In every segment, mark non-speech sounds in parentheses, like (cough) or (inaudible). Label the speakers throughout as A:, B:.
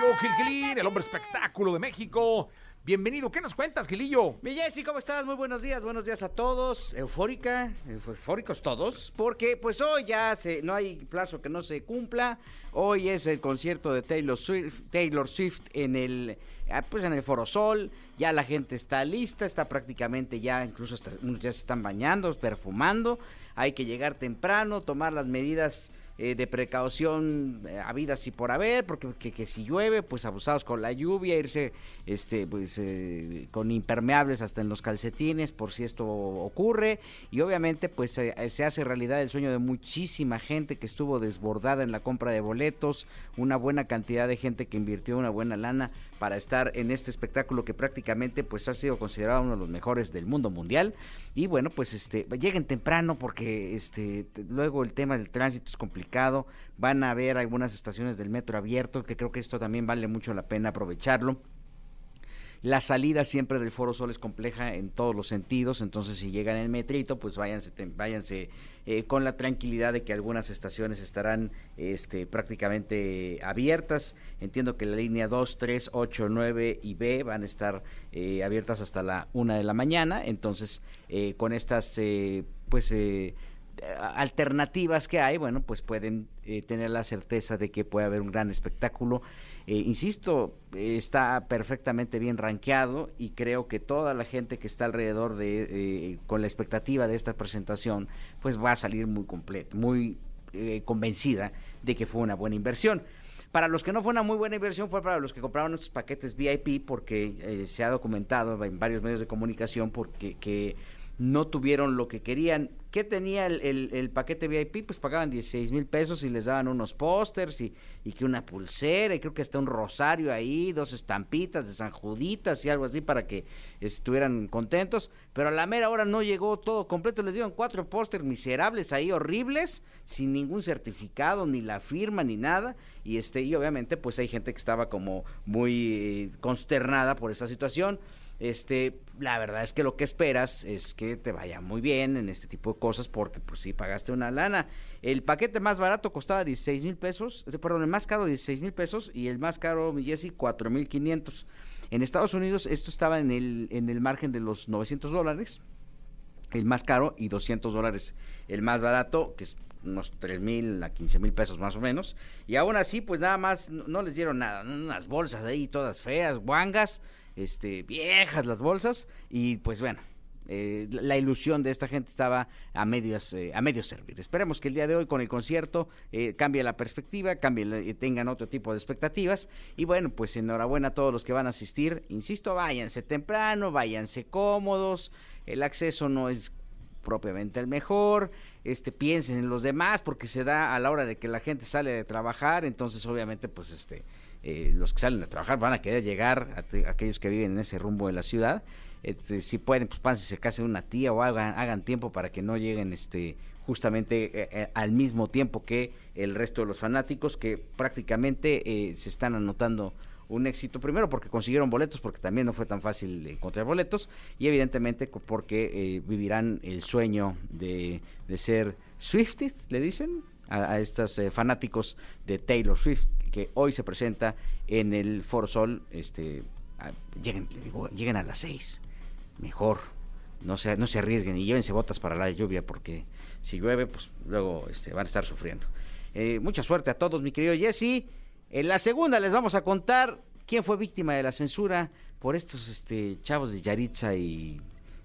A: Gilquilillo, Gilquilín, el hombre espectáculo de México. Bienvenido, ¿qué nos cuentas, Gilillo?
B: Mi Jessy, ¿cómo estás? Muy buenos días, buenos días a todos. Eufórica, eufóricos todos, porque pues hoy ya se, no hay plazo que no se cumpla. Hoy es el concierto de Taylor Swift, en el ah, pues en el Foro Sol. Ya la gente está lista, está prácticamente ya, incluso ya se están bañando, perfumando. Hay que llegar temprano, tomar las medidas eh, de precaución eh, habidas y por haber, porque que, que si llueve, pues abusados con la lluvia, irse este pues eh, con impermeables hasta en los calcetines por si esto ocurre. Y obviamente pues eh, se hace realidad el sueño de muchísima gente que estuvo desbordada en la compra de boletos, una buena cantidad de gente que invirtió una buena lana para estar en este espectáculo que prácticamente pues ha sido considerado uno de los mejores del mundo mundial. Y bueno pues este lleguen temprano porque este luego el tema del tránsito es complicado. Van a haber algunas estaciones del metro abierto que creo que esto también vale mucho la pena aprovecharlo la salida siempre del Foro Sol es compleja en todos los sentidos, entonces si llegan en metrito, pues váyanse, váyanse eh, con la tranquilidad de que algunas estaciones estarán este, prácticamente abiertas. Entiendo que la línea 2, 3, 8, 9 y B van a estar eh, abiertas hasta la 1 de la mañana, entonces eh, con estas eh, pues eh, alternativas que hay, bueno, pues pueden eh, tener la certeza de que puede haber un gran espectáculo. Eh, insisto, está perfectamente bien rankeado y creo que toda la gente que está alrededor de, eh, con la expectativa de esta presentación, pues va a salir muy completa, muy convencida de que fue una buena inversión. Para los que no fue una muy buena inversión fue para los que compraron estos paquetes VIP porque se ha documentado en varios medios de comunicación porque que no tuvieron lo que querían. ¿Qué tenía el, el- el paquete VIP? Pues pagaban 16 mil pesos y les daban unos pósters y, y que una pulsera y creo que hasta un rosario ahí, dos estampitas de San Juditas y algo así para que estuvieran contentos. Pero a la mera hora no llegó todo completo. Les dieron cuatro pósters miserables ahí, horribles, sin ningún certificado, ni la firma, ni nada. Y, este, y obviamente pues hay gente que estaba como muy eh, consternada por esa situación. Este, la verdad es que lo que esperas es que te vaya muy bien en este tipo de cosas porque pues sí pagaste una lana. El paquete más barato costaba 16 mil pesos, eh, perdón, el más caro 16 mil pesos y el más caro, mi Jessy, 4 mil 500. En Estados Unidos esto estaba en el, en el margen de los 900 dólares, el más caro y 200 dólares el más barato, que es unos 3 mil a 15 mil pesos más o menos. Y aún así, pues nada más no les dieron nada, unas bolsas ahí todas feas, guangas, este, viejas las bolsas y pues bueno. eh, la- ilusión de esta gente estaba a medios eh, a medio servir. Esperemos que el día de hoy con el concierto eh, cambie la perspectiva, cambie, eh, tengan otro tipo de expectativas y bueno, pues enhorabuena a todos los que van a asistir. Insisto, váyanse temprano, váyanse cómodos. El acceso no es propiamente el mejor, este piensen en los demás porque se da a la hora de que la gente sale de trabajar, entonces obviamente pues este eh, los que salen a trabajar van a querer llegar a aquellos que viven en ese rumbo de la ciudad, este, si pueden pues pásense casa de una tía o hagan, hagan tiempo para que no lleguen este justamente eh, eh, al mismo tiempo que el resto de los fanáticos que prácticamente eh, se están anotando un éxito, primero porque consiguieron boletos, porque también no fue tan fácil encontrar boletos, y evidentemente porque eh, vivirán el sueño de, de ser Swifties, le dicen, a, estos eh, fanáticos de Taylor Swift, que hoy se presenta en el Foro Sol, este, a- lleguen, lleguen a las seis, mejor, no se, no se arriesguen y llévense botas para la lluvia, porque si llueve, pues luego este, van a estar sufriendo. Eh, mucha suerte a todos, mi querido Jesse. En la segunda les vamos a contar quién fue víctima de la censura por estos este, chavos de Yaritza y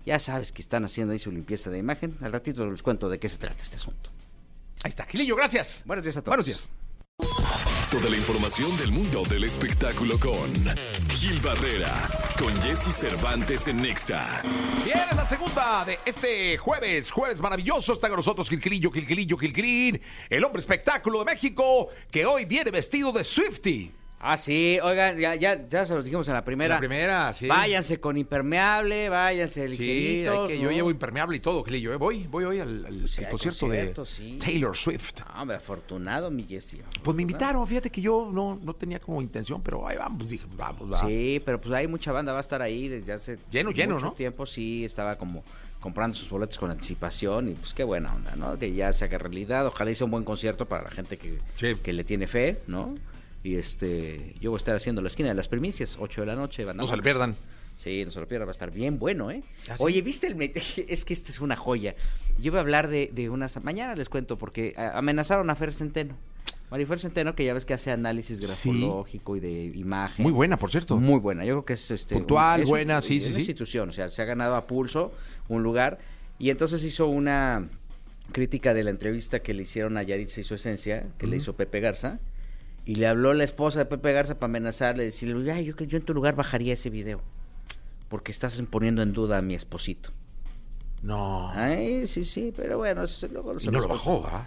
B: ya sabes que están haciendo ahí su limpieza de imagen. Al ratito les cuento de qué se trata este asunto.
A: Ahí está, Gilillo, gracias.
B: Buenos días a todos.
A: Buenos días.
C: Toda la información del mundo del espectáculo con Gil Barrera, con Jesse Cervantes en Nexa.
A: Bien, es la segunda de este jueves, jueves maravilloso. Está con nosotros Gilquilillo, Gilquilillo, Gilquilín, el hombre espectáculo de México, que hoy viene vestido de Swifty.
B: Ah, sí, oigan, ya, ya, ya se los dijimos en la primera.
A: La primera, sí.
B: Váyanse con impermeable, váyanse
A: Sí,
B: ligeritos.
A: hay que- yo llevo impermeable y todo, Gilillo. ¿eh? Voy, voy hoy al,
B: Sí,
A: concierto
B: concierto,
A: de
B: sí.
A: Taylor Swift.
B: No, hombre, afortunado, mi Jessy.
A: Pues me invitaron, fíjate que yo no, no tenía como intención, pero ahí vamos, dije, pues vamos, va.
B: Sí, pero pues hay mucha banda, va a estar ahí desde hace
A: Lleno, lleno, ¿no?
B: tiempo, sí, estaba como comprando sus boletos con anticipación y pues qué buena onda, ¿no? Que ya se haga realidad, ojalá hice un buen concierto para la gente que,
A: Sí.
B: que le tiene fe, ¿no? Y este, yo voy a estar haciendo la esquina de las primicias, 8 de la noche. Banda
A: No se lo
B: Max.
A: pierdan.
B: Sí, no se lo pierdan, va a estar bien bueno, ¿eh?
A: ¿Ah, sí?
B: Oye, ¿viste el... (laughs) Es que esta es una joya. Yo iba a hablar de, de unas... Mañana les cuento, porque a- amenazaron a Fer Centeno. Marifer Centeno, que ya ves que hace análisis grafológico y de imagen.
A: Muy buena, por cierto.
B: Muy buena, yo creo que es este
A: Puntual,
B: es
A: buena, sí, sí, sí.
B: institución, o sea, se ha ganado a pulso un lugar y entonces hizo una crítica de la entrevista que le hicieron a Yaritza y su esencia, que le hizo Pepe Garza, y le habló la esposa de Pepe Garza para amenazarle, decirle, "Ay, yo, que- yo en tu lugar bajaría ese video, porque estás poniendo en duda a mi esposito.
A: No.
B: Ay, sí, sí, pero bueno, eso luego
A: y no lo bajó, ¿ah?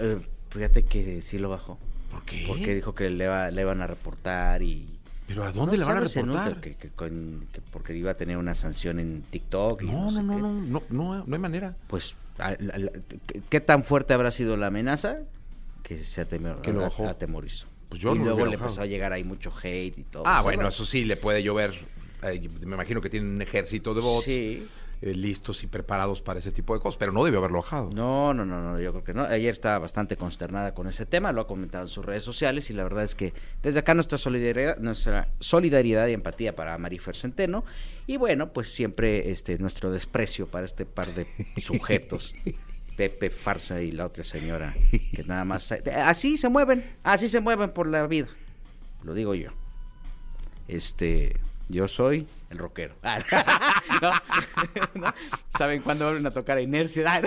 B: Eh, Fíjate que sí lo bajó.
A: ¿Por qué?
B: Porque dijo que le, va- le iban a reportar y...
A: ¿Pero a dónde
B: No
A: le van a reportar?
B: que- que con- que porque iba a tener una sanción en TikTok. Y no,
A: No,
B: sé
A: no, no,
B: qué.
A: no, no, no, hay manera.
B: Pues, a- la- la- ¿qué- ¿qué tan fuerte habrá sido la amenaza? Que se atemor,
A: Que lo bajó.
B: atemorizó.
A: Pues yo
B: y
A: no
B: luego le
A: bajado.
B: empezó a llegar ahí mucho hate y todo.
A: Ah, bueno,
B: ¿no?
A: eso sí le puede llover. Eh, me imagino que tienen un ejército de bots
B: Sí.
A: eh, listos y preparados para ese tipo de cosas, pero no debió haberlo bajado.
B: No, no, no, no, yo creo que no. Ayer estaba bastante consternada con ese tema, lo ha comentado en sus redes sociales y la verdad es que desde acá nuestra solidaridad, nuestra solidaridad y empatía para Marifer Centeno y bueno, pues siempre este nuestro desprecio para este par de sujetos. (laughs) Pepe Farsa y la otra señora (laughs) que nada más así se mueven, así se mueven por la vida. Lo digo yo. Este, yo soy el rockero. (laughs) No, (laughs) no. ¿Saben cuándo vuelven a tocar a Inercia?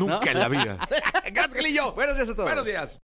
A: Nunca en la vida. Gracias.
B: Buenos días a todos.
A: Buenos días.